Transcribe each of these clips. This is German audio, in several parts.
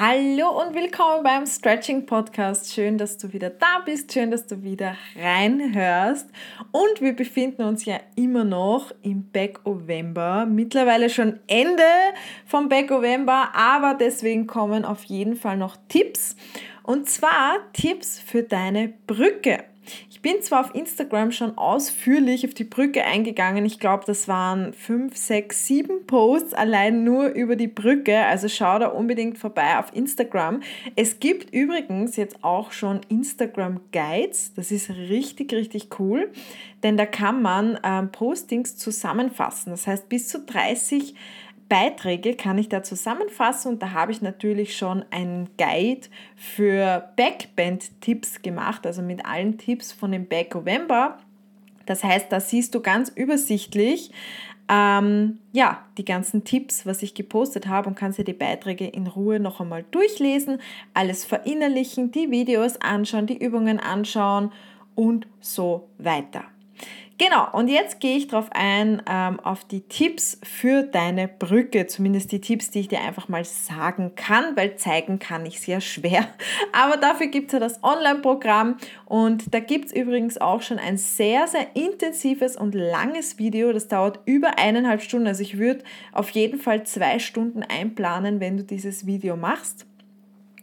Hallo und willkommen beim Stretching Podcast. Schön, dass du wieder da bist, schön, dass du wieder reinhörst. Und wir befinden uns ja immer noch im Back November, mittlerweile schon Ende vom Back November, aber deswegen kommen auf jeden Fall noch Tipps. Und zwar Tipps für deine Brücke. Ich bin zwar auf Instagram schon ausführlich auf die Brücke eingegangen. Ich glaube, das waren fünf, sechs, sieben Posts allein nur über die Brücke. Also schau da unbedingt vorbei auf Instagram. Es gibt übrigens jetzt auch schon Instagram Guides. Das ist richtig, richtig cool, denn da kann man ähm, Postings zusammenfassen. Das heißt, bis zu 30 Beiträge kann ich da zusammenfassen und da habe ich natürlich schon einen Guide für Backband-Tipps gemacht, also mit allen Tipps von dem Back November. Das heißt, da siehst du ganz übersichtlich ähm, ja, die ganzen Tipps, was ich gepostet habe und kannst dir die Beiträge in Ruhe noch einmal durchlesen, alles verinnerlichen, die Videos anschauen, die Übungen anschauen und so weiter. Genau, und jetzt gehe ich darauf ein, ähm, auf die Tipps für deine Brücke, zumindest die Tipps, die ich dir einfach mal sagen kann, weil zeigen kann ich sehr schwer. Aber dafür gibt es ja das Online-Programm und da gibt es übrigens auch schon ein sehr, sehr intensives und langes Video. Das dauert über eineinhalb Stunden. Also ich würde auf jeden Fall zwei Stunden einplanen, wenn du dieses Video machst.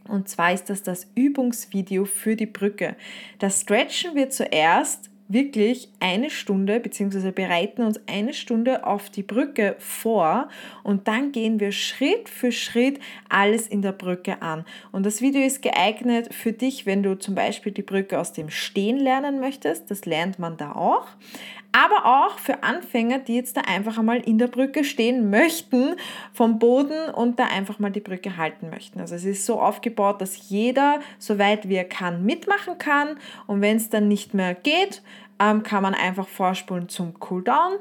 Und zwar ist das das Übungsvideo für die Brücke. Das Stretchen wird zuerst wirklich eine Stunde beziehungsweise bereiten uns eine Stunde auf die Brücke vor und dann gehen wir Schritt für Schritt alles in der Brücke an. Und das Video ist geeignet für dich, wenn du zum Beispiel die Brücke aus dem Stehen lernen möchtest. Das lernt man da auch. Aber auch für Anfänger, die jetzt da einfach einmal in der Brücke stehen möchten vom Boden und da einfach mal die Brücke halten möchten. Also es ist so aufgebaut, dass jeder, soweit wie er kann, mitmachen kann. Und wenn es dann nicht mehr geht, ähm, kann man einfach vorspulen zum Cooldown.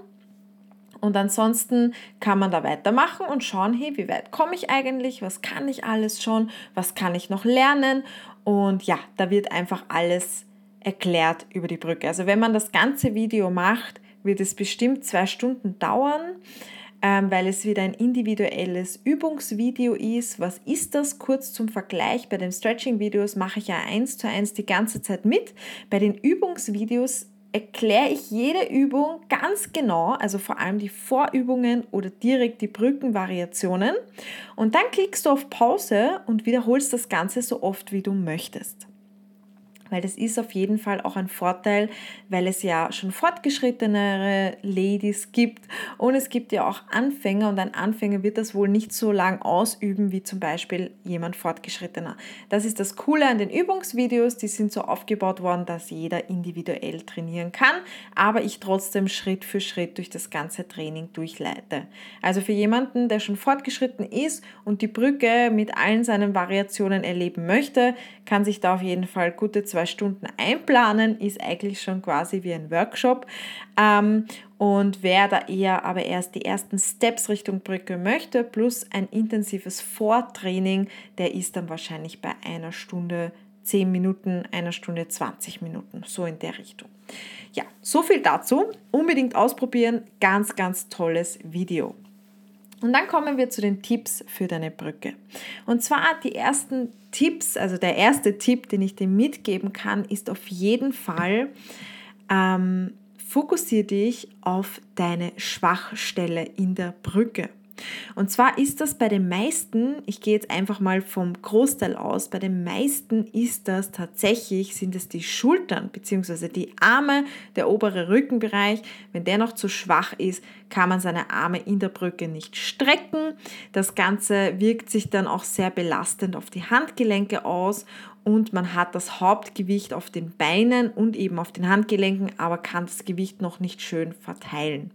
Und ansonsten kann man da weitermachen und schauen, hey, wie weit komme ich eigentlich? Was kann ich alles schon? Was kann ich noch lernen? Und ja, da wird einfach alles erklärt über die Brücke. Also wenn man das ganze Video macht, wird es bestimmt zwei Stunden dauern, ähm, weil es wieder ein individuelles Übungsvideo ist. Was ist das? Kurz zum Vergleich. Bei den Stretching-Videos mache ich ja eins zu eins die ganze Zeit mit. Bei den Übungsvideos erkläre ich jede Übung ganz genau, also vor allem die Vorübungen oder direkt die Brückenvariationen. Und dann klickst du auf Pause und wiederholst das Ganze so oft, wie du möchtest weil das ist auf jeden Fall auch ein Vorteil, weil es ja schon fortgeschrittenere Ladies gibt und es gibt ja auch Anfänger und ein Anfänger wird das wohl nicht so lang ausüben wie zum Beispiel jemand fortgeschrittener. Das ist das Coole an den Übungsvideos, die sind so aufgebaut worden, dass jeder individuell trainieren kann, aber ich trotzdem Schritt für Schritt durch das ganze Training durchleite. Also für jemanden, der schon fortgeschritten ist und die Brücke mit allen seinen Variationen erleben möchte, kann sich da auf jeden Fall gute zwei Stunden einplanen, ist eigentlich schon quasi wie ein Workshop. Ähm, und wer da eher aber erst die ersten Steps Richtung Brücke möchte, plus ein intensives Vortraining, der ist dann wahrscheinlich bei einer Stunde 10 Minuten, einer Stunde 20 Minuten, so in der Richtung. Ja, so viel dazu. Unbedingt ausprobieren. Ganz, ganz tolles Video. Und dann kommen wir zu den Tipps für deine Brücke. Und zwar die ersten Tipps, also der erste Tipp, den ich dir mitgeben kann, ist auf jeden Fall, ähm, fokussiere dich auf deine Schwachstelle in der Brücke. Und zwar ist das bei den meisten, ich gehe jetzt einfach mal vom Großteil aus, bei den meisten ist das tatsächlich, sind es die Schultern bzw. die Arme, der obere Rückenbereich. Wenn der noch zu schwach ist, kann man seine Arme in der Brücke nicht strecken. Das Ganze wirkt sich dann auch sehr belastend auf die Handgelenke aus und man hat das Hauptgewicht auf den Beinen und eben auf den Handgelenken, aber kann das Gewicht noch nicht schön verteilen.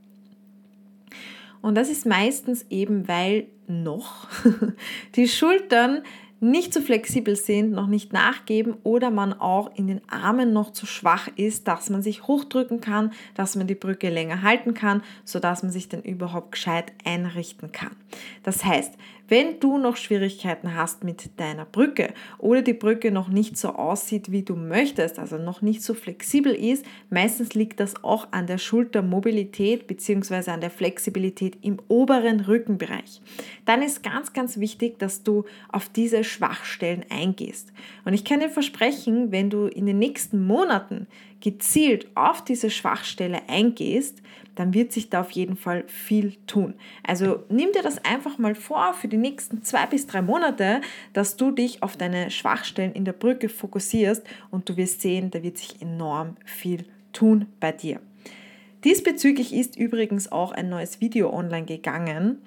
Und das ist meistens eben, weil noch die Schultern nicht so flexibel sind, noch nicht nachgeben oder man auch in den Armen noch zu schwach ist, dass man sich hochdrücken kann, dass man die Brücke länger halten kann, sodass man sich dann überhaupt gescheit einrichten kann. Das heißt, wenn du noch Schwierigkeiten hast mit deiner Brücke oder die Brücke noch nicht so aussieht, wie du möchtest, also noch nicht so flexibel ist, meistens liegt das auch an der Schultermobilität bzw. an der Flexibilität im oberen Rückenbereich. Dann ist ganz, ganz wichtig, dass du auf diese Schwachstellen eingehst. Und ich kann dir versprechen, wenn du in den nächsten Monaten gezielt auf diese Schwachstelle eingehst, dann wird sich da auf jeden Fall viel tun. Also nimm dir das einfach mal vor für die nächsten zwei bis drei Monate, dass du dich auf deine Schwachstellen in der Brücke fokussierst und du wirst sehen, da wird sich enorm viel tun bei dir. Diesbezüglich ist übrigens auch ein neues Video online gegangen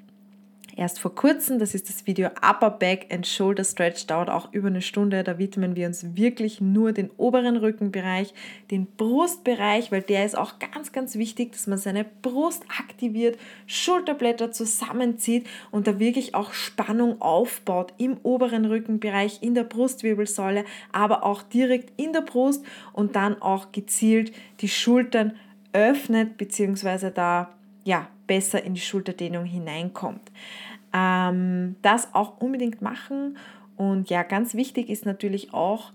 erst vor kurzem. Das ist das Video Upper Back and Shoulder Stretch, dauert auch über eine Stunde. Da widmen wir uns wirklich nur den oberen Rückenbereich, den Brustbereich, weil der ist auch ganz, ganz wichtig, dass man seine Brust aktiviert, Schulterblätter zusammenzieht und da wirklich auch Spannung aufbaut im oberen Rückenbereich, in der Brustwirbelsäule, aber auch direkt in der Brust und dann auch gezielt die Schultern öffnet, beziehungsweise da ja, besser in die Schulterdehnung hineinkommt. Ähm, das auch unbedingt machen. Und ja, ganz wichtig ist natürlich auch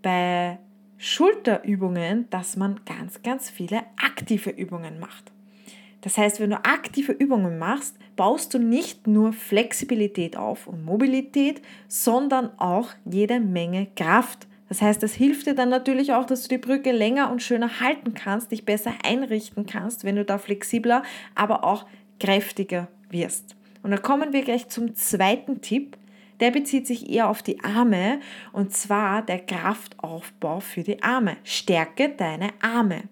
bei Schulterübungen, dass man ganz, ganz viele aktive Übungen macht. Das heißt, wenn du aktive Übungen machst, baust du nicht nur Flexibilität auf und Mobilität, sondern auch jede Menge Kraft. Das heißt, das hilft dir dann natürlich auch, dass du die Brücke länger und schöner halten kannst, dich besser einrichten kannst, wenn du da flexibler, aber auch kräftiger wirst. Und dann kommen wir gleich zum zweiten Tipp. Der bezieht sich eher auf die Arme und zwar der Kraftaufbau für die Arme. Stärke deine Arme.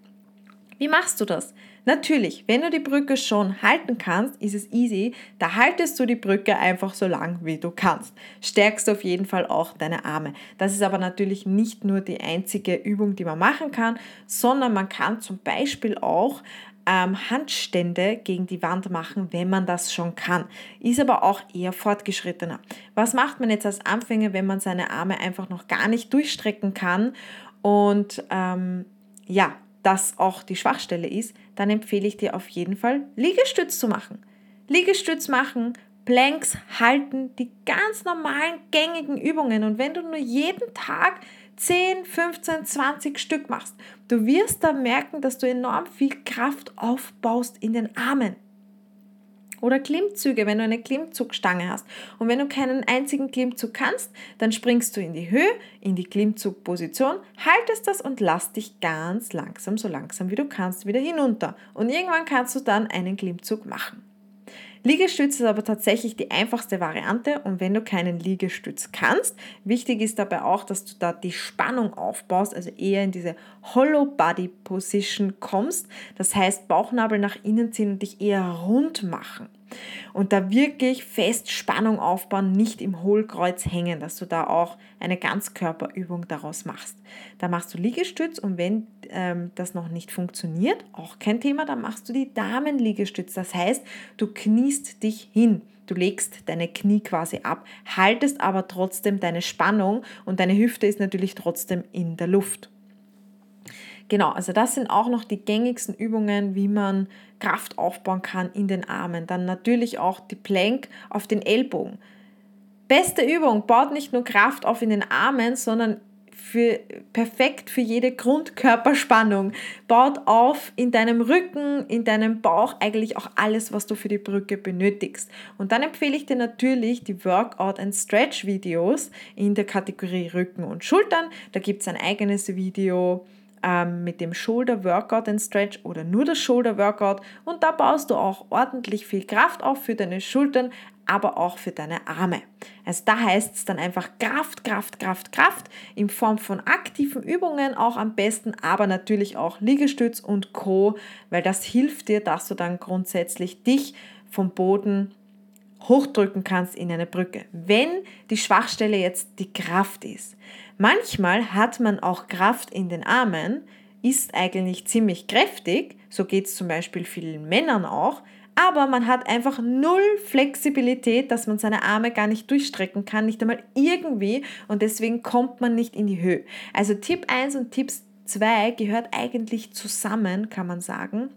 Wie machst du das? Natürlich, wenn du die Brücke schon halten kannst, ist es easy. Da haltest du die Brücke einfach so lang, wie du kannst. Stärkst auf jeden Fall auch deine Arme. Das ist aber natürlich nicht nur die einzige Übung, die man machen kann, sondern man kann zum Beispiel auch ähm, Handstände gegen die Wand machen, wenn man das schon kann. Ist aber auch eher fortgeschrittener. Was macht man jetzt als Anfänger, wenn man seine Arme einfach noch gar nicht durchstrecken kann und ähm, ja, das auch die Schwachstelle ist, dann empfehle ich dir auf jeden Fall Liegestütz zu machen. Liegestütz machen, Planks halten, die ganz normalen gängigen Übungen. Und wenn du nur jeden Tag 10, 15, 20 Stück machst, du wirst dann merken, dass du enorm viel Kraft aufbaust in den Armen. Oder Klimmzüge, wenn du eine Klimmzugstange hast. Und wenn du keinen einzigen Klimmzug kannst, dann springst du in die Höhe, in die Klimmzugposition, haltest das und lass dich ganz langsam, so langsam wie du kannst, wieder hinunter. Und irgendwann kannst du dann einen Klimmzug machen. Liegestütz ist aber tatsächlich die einfachste Variante und wenn du keinen Liegestütz kannst, wichtig ist dabei auch, dass du da die Spannung aufbaust, also eher in diese Hollow Body Position kommst. Das heißt, Bauchnabel nach innen ziehen und dich eher rund machen und da wirklich fest Spannung aufbauen, nicht im Hohlkreuz hängen, dass du da auch eine Ganzkörperübung daraus machst. Da machst du Liegestütz und wenn ähm, das noch nicht funktioniert, auch kein Thema, dann machst du die Damenliegestütz. Das heißt, du kniest dich hin. Du legst deine Knie quasi ab, haltest aber trotzdem deine Spannung und deine Hüfte ist natürlich trotzdem in der Luft. Genau, also das sind auch noch die gängigsten Übungen, wie man Kraft aufbauen kann in den Armen. Dann natürlich auch die Plank auf den Ellbogen. Beste Übung, baut nicht nur Kraft auf in den Armen, sondern für, perfekt für jede Grundkörperspannung. Baut auf in deinem Rücken, in deinem Bauch, eigentlich auch alles, was du für die Brücke benötigst. Und dann empfehle ich dir natürlich die Workout and Stretch Videos in der Kategorie Rücken und Schultern. Da gibt es ein eigenes Video ähm, mit dem Shoulder Workout and Stretch oder nur das Shoulder Workout und da baust du auch ordentlich viel Kraft auf für deine Schultern, aber auch für deine Arme. Also da heißt es dann einfach Kraft, Kraft, Kraft, Kraft in Form von aktiven Übungen auch am besten, aber natürlich auch Liegestütz und Co, weil das hilft dir, dass du dann grundsätzlich dich vom Boden hochdrücken kannst in eine Brücke, wenn die Schwachstelle jetzt die Kraft ist. Manchmal hat man auch Kraft in den Armen, ist eigentlich ziemlich kräftig, so geht es zum Beispiel vielen Männern auch, aber man hat einfach null Flexibilität, dass man seine Arme gar nicht durchstrecken kann, nicht einmal irgendwie und deswegen kommt man nicht in die Höhe. Also Tipp 1 und Tipp 2 gehört eigentlich zusammen, kann man sagen.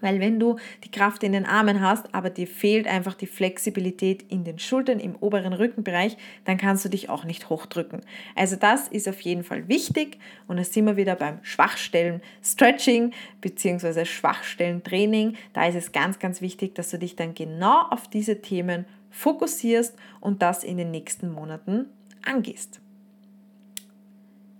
Weil wenn du die Kraft in den Armen hast, aber dir fehlt einfach die Flexibilität in den Schultern, im oberen Rückenbereich, dann kannst du dich auch nicht hochdrücken. Also das ist auf jeden Fall wichtig und da sind wir wieder beim Schwachstellen Stretching bzw. Schwachstellen Training. Da ist es ganz, ganz wichtig, dass du dich dann genau auf diese Themen fokussierst und das in den nächsten Monaten angehst.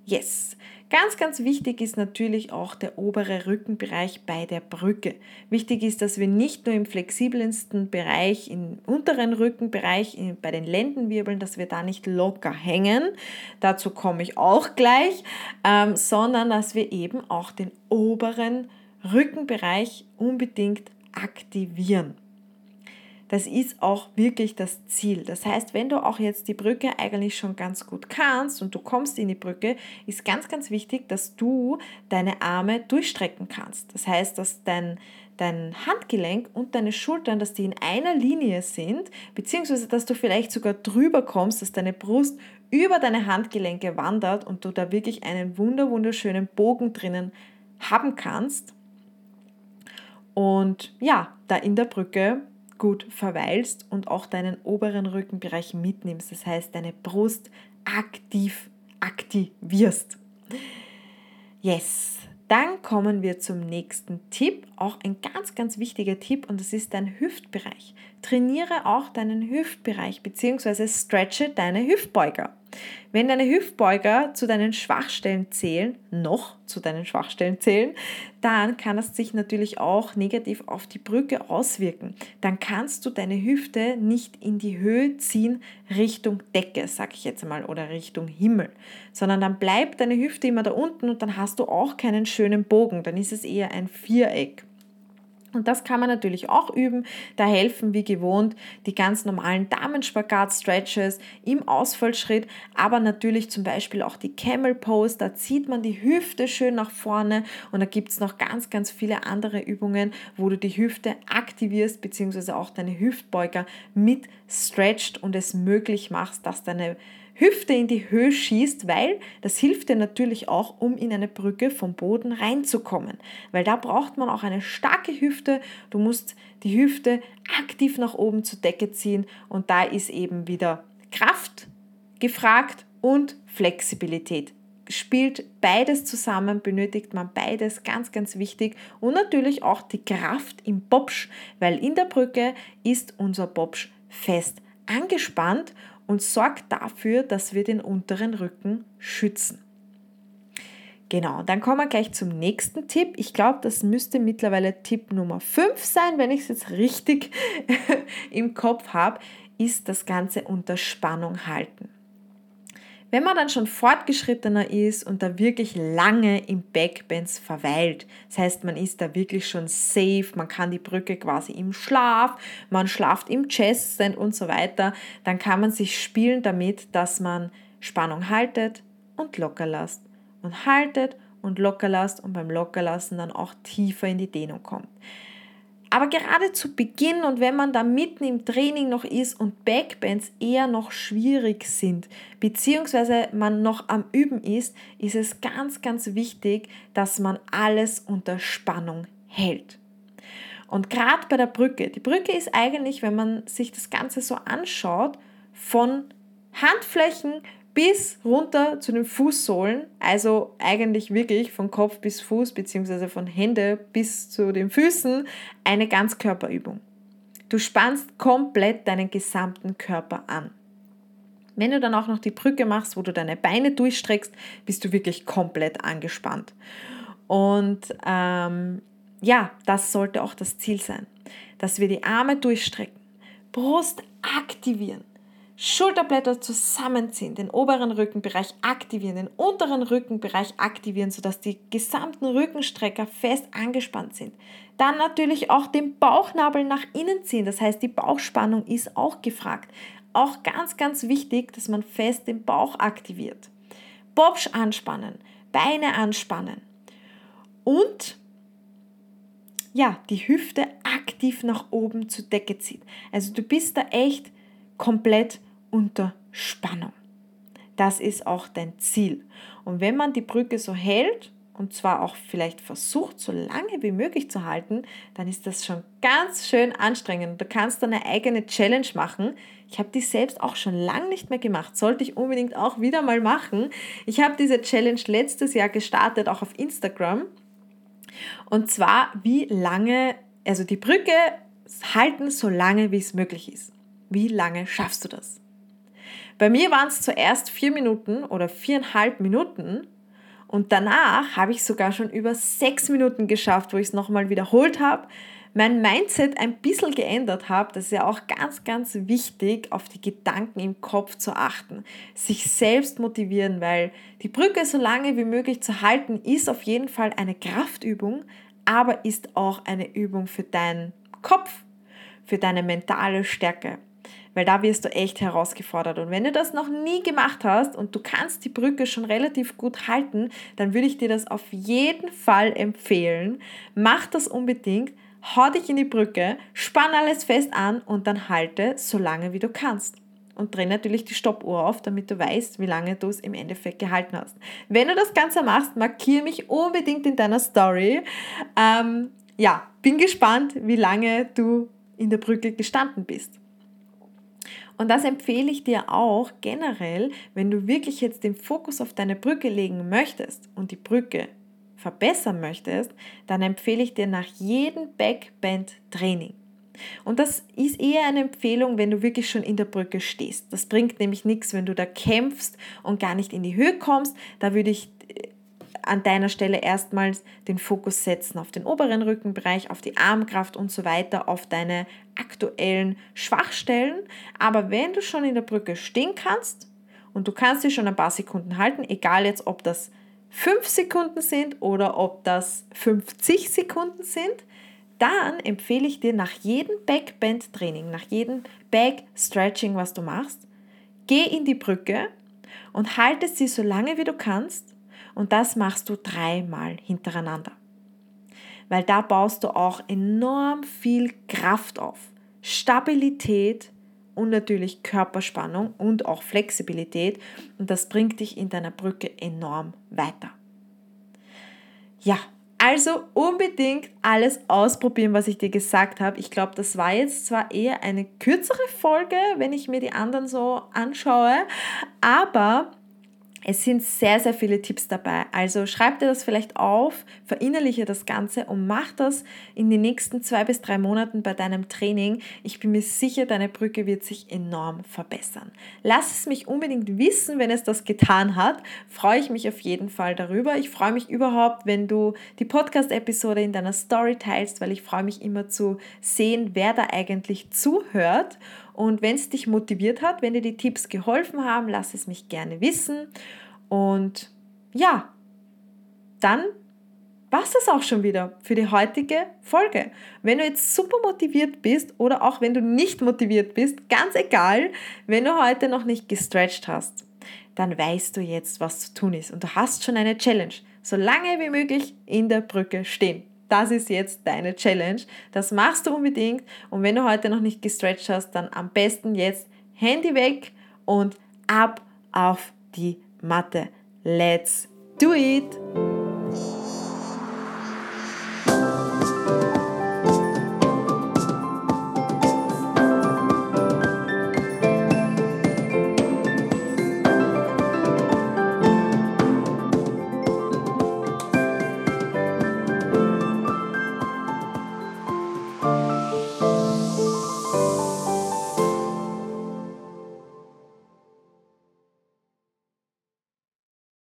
Yes. Ganz, ganz wichtig ist natürlich auch der obere Rückenbereich bei der Brücke. Wichtig ist, dass wir nicht nur im flexibelsten Bereich, im unteren Rückenbereich, bei den Lendenwirbeln, dass wir da nicht locker hängen, dazu komme ich auch gleich, ähm, sondern dass wir eben auch den oberen Rückenbereich unbedingt aktivieren. Das ist auch wirklich das Ziel. Das heißt, wenn du auch jetzt die Brücke eigentlich schon ganz gut kannst und du kommst in die Brücke, ist ganz, ganz wichtig, dass du deine Arme durchstrecken kannst. Das heißt, dass dein, dein Handgelenk und deine Schultern, dass die in einer Linie sind, beziehungsweise dass du vielleicht sogar drüber kommst, dass deine Brust über deine Handgelenke wandert und du da wirklich einen wunder wunderschönen Bogen drinnen haben kannst. Und ja, da in der Brücke gut verweilst und auch deinen oberen Rückenbereich mitnimmst. Das heißt, deine Brust aktiv aktivierst. Yes. Dann kommen wir zum nächsten Tipp, auch ein ganz, ganz wichtiger Tipp und das ist dein Hüftbereich. Trainiere auch deinen Hüftbereich bzw. stretche deine Hüftbeuger. Wenn deine Hüftbeuger zu deinen Schwachstellen zählen, noch zu deinen Schwachstellen zählen, dann kann es sich natürlich auch negativ auf die Brücke auswirken. Dann kannst du deine Hüfte nicht in die Höhe ziehen Richtung Decke, sag ich jetzt mal, oder Richtung Himmel, sondern dann bleibt deine Hüfte immer da unten und dann hast du auch keinen schönen Bogen, dann ist es eher ein Viereck. Und das kann man natürlich auch üben. Da helfen wie gewohnt die ganz normalen Damenspagat-Stretches im Ausfallschritt, aber natürlich zum Beispiel auch die Camel Pose. Da zieht man die Hüfte schön nach vorne und da gibt es noch ganz, ganz viele andere Übungen, wo du die Hüfte aktivierst, beziehungsweise auch deine Hüftbeuger mit stretcht und es möglich machst, dass deine Hüfte in die Höhe schießt, weil das hilft dir natürlich auch, um in eine Brücke vom Boden reinzukommen. Weil da braucht man auch eine starke Hüfte. Du musst die Hüfte aktiv nach oben zur Decke ziehen und da ist eben wieder Kraft gefragt und Flexibilität. Spielt beides zusammen, benötigt man beides, ganz, ganz wichtig. Und natürlich auch die Kraft im Bobsch, weil in der Brücke ist unser Bobsch fest angespannt und sorgt dafür, dass wir den unteren Rücken schützen. Genau, dann kommen wir gleich zum nächsten Tipp. Ich glaube, das müsste mittlerweile Tipp Nummer 5 sein, wenn ich es jetzt richtig im Kopf habe, ist das Ganze unter Spannung halten. Wenn man dann schon fortgeschrittener ist und da wirklich lange im Backbends verweilt, das heißt, man ist da wirklich schon safe, man kann die Brücke quasi im Schlaf, man schlaft im Cheststand und so weiter, dann kann man sich spielen damit, dass man Spannung haltet und locker lasst und haltet und locker lasst und beim Lockerlassen dann auch tiefer in die Dehnung kommt. Aber gerade zu Beginn und wenn man da mitten im Training noch ist und Backbends eher noch schwierig sind, beziehungsweise man noch am Üben ist, ist es ganz, ganz wichtig, dass man alles unter Spannung hält. Und gerade bei der Brücke, die Brücke ist eigentlich, wenn man sich das Ganze so anschaut, von Handflächen bis runter zu den Fußsohlen, also eigentlich wirklich von Kopf bis Fuß beziehungsweise von Hände bis zu den Füßen, eine Ganzkörperübung. Du spannst komplett deinen gesamten Körper an. Wenn du dann auch noch die Brücke machst, wo du deine Beine durchstreckst, bist du wirklich komplett angespannt. Und ähm, ja, das sollte auch das Ziel sein, dass wir die Arme durchstrecken, Brust aktivieren, Schulterblätter zusammenziehen, den oberen Rückenbereich aktivieren, den unteren Rückenbereich aktivieren, sodass die gesamten Rückenstrecker fest angespannt sind. Dann natürlich auch den Bauchnabel nach innen ziehen, das heißt die Bauchspannung ist auch gefragt. Auch ganz, ganz wichtig, dass man fest den Bauch aktiviert. Bobsch anspannen, Beine anspannen und ja, die Hüfte aktiv nach oben zur Decke zieht. Also du bist da echt komplett unter Spannung. Das ist auch dein Ziel. Und wenn man die Brücke so hält und zwar auch vielleicht versucht, so lange wie möglich zu halten, dann ist das schon ganz schön anstrengend. Du kannst dann eine eigene Challenge machen. Ich habe die selbst auch schon lange nicht mehr gemacht. Sollte ich unbedingt auch wieder mal machen. Ich habe diese Challenge letztes Jahr gestartet, auch auf Instagram. Und zwar, wie lange, also die Brücke halten, so lange wie es möglich ist. Wie lange schaffst du das? Bei mir waren es zuerst vier Minuten oder viereinhalb Minuten und danach habe ich sogar schon über sechs Minuten geschafft, wo ich es nochmal wiederholt habe, mein Mindset ein bisschen geändert habe. Das ist ja auch ganz, ganz wichtig, auf die Gedanken im Kopf zu achten. Sich selbst motivieren, weil die Brücke so lange wie möglich zu halten, ist auf jeden Fall eine Kraftübung, aber ist auch eine Übung für deinen Kopf, für deine mentale Stärke weil da wirst du echt herausgefordert. Und wenn du das noch nie gemacht hast und du kannst die Brücke schon relativ gut halten, dann würde ich dir das auf jeden Fall empfehlen. Mach das unbedingt, hau dich in die Brücke, spann alles fest an und dann halte so lange wie du kannst. Und dreh natürlich die Stoppuhr auf, damit du weißt, wie lange du es im Endeffekt gehalten hast. Wenn du das Ganze machst, markiere mich unbedingt in deiner Story. Ähm, ja, bin gespannt, wie lange du in der Brücke gestanden bist. Und das empfehle ich dir auch generell, wenn du wirklich jetzt den Fokus auf deine Brücke legen möchtest und die Brücke verbessern möchtest, dann empfehle ich dir nach jedem Backbend-Training. Und das ist eher eine Empfehlung, wenn du wirklich schon in der Brücke stehst. Das bringt nämlich nichts, wenn du da kämpfst und gar nicht in die Höhe kommst. Da würde ich an deiner Stelle erstmals den Fokus setzen auf den oberen Rückenbereich, auf die Armkraft und so weiter, auf deine aktuellen Schwachstellen. Aber wenn du schon in der Brücke stehen kannst und du kannst sie schon ein paar Sekunden halten, egal jetzt ob das 5 Sekunden sind oder ob das 50 Sekunden sind, dann empfehle ich dir nach jedem Backbend-Training, nach jedem Back-Stretching, was du machst, geh in die Brücke und halte sie so lange wie du kannst und das machst du dreimal hintereinander. Weil da baust du auch enorm viel Kraft auf. Stabilität und natürlich Körperspannung und auch Flexibilität. Und das bringt dich in deiner Brücke enorm weiter. Ja, also unbedingt alles ausprobieren, was ich dir gesagt habe. Ich glaube, das war jetzt zwar eher eine kürzere Folge, wenn ich mir die anderen so anschaue, aber es sind sehr, sehr viele Tipps dabei. Also schreib dir das vielleicht auf, verinnerliche das Ganze und mach das in den nächsten zwei bis drei Monaten bei deinem Training. Ich bin mir sicher, deine Brücke wird sich enorm verbessern. Lass es mich unbedingt wissen, wenn es das getan hat. Freue ich mich auf jeden Fall darüber. Ich freue mich überhaupt, wenn du die Podcast-Episode in deiner Story teilst, weil ich freue mich immer zu sehen, wer da eigentlich zuhört. Und wenn es dich motiviert hat, wenn dir die Tipps geholfen haben, lass es mich gerne wissen. Und ja, dann war es das auch schon wieder für die heutige Folge. Wenn du jetzt super motiviert bist oder auch wenn du nicht motiviert bist, ganz egal, wenn du heute noch nicht gestretched hast, dann weißt du jetzt, was zu tun ist. Und du hast schon eine Challenge. So lange wie möglich in der Brücke stehen das ist jetzt deine Challenge. Das machst du unbedingt. Und wenn du heute noch nicht gestretched hast, dann am besten jetzt Handy weg und ab auf die Matte. Let's do it!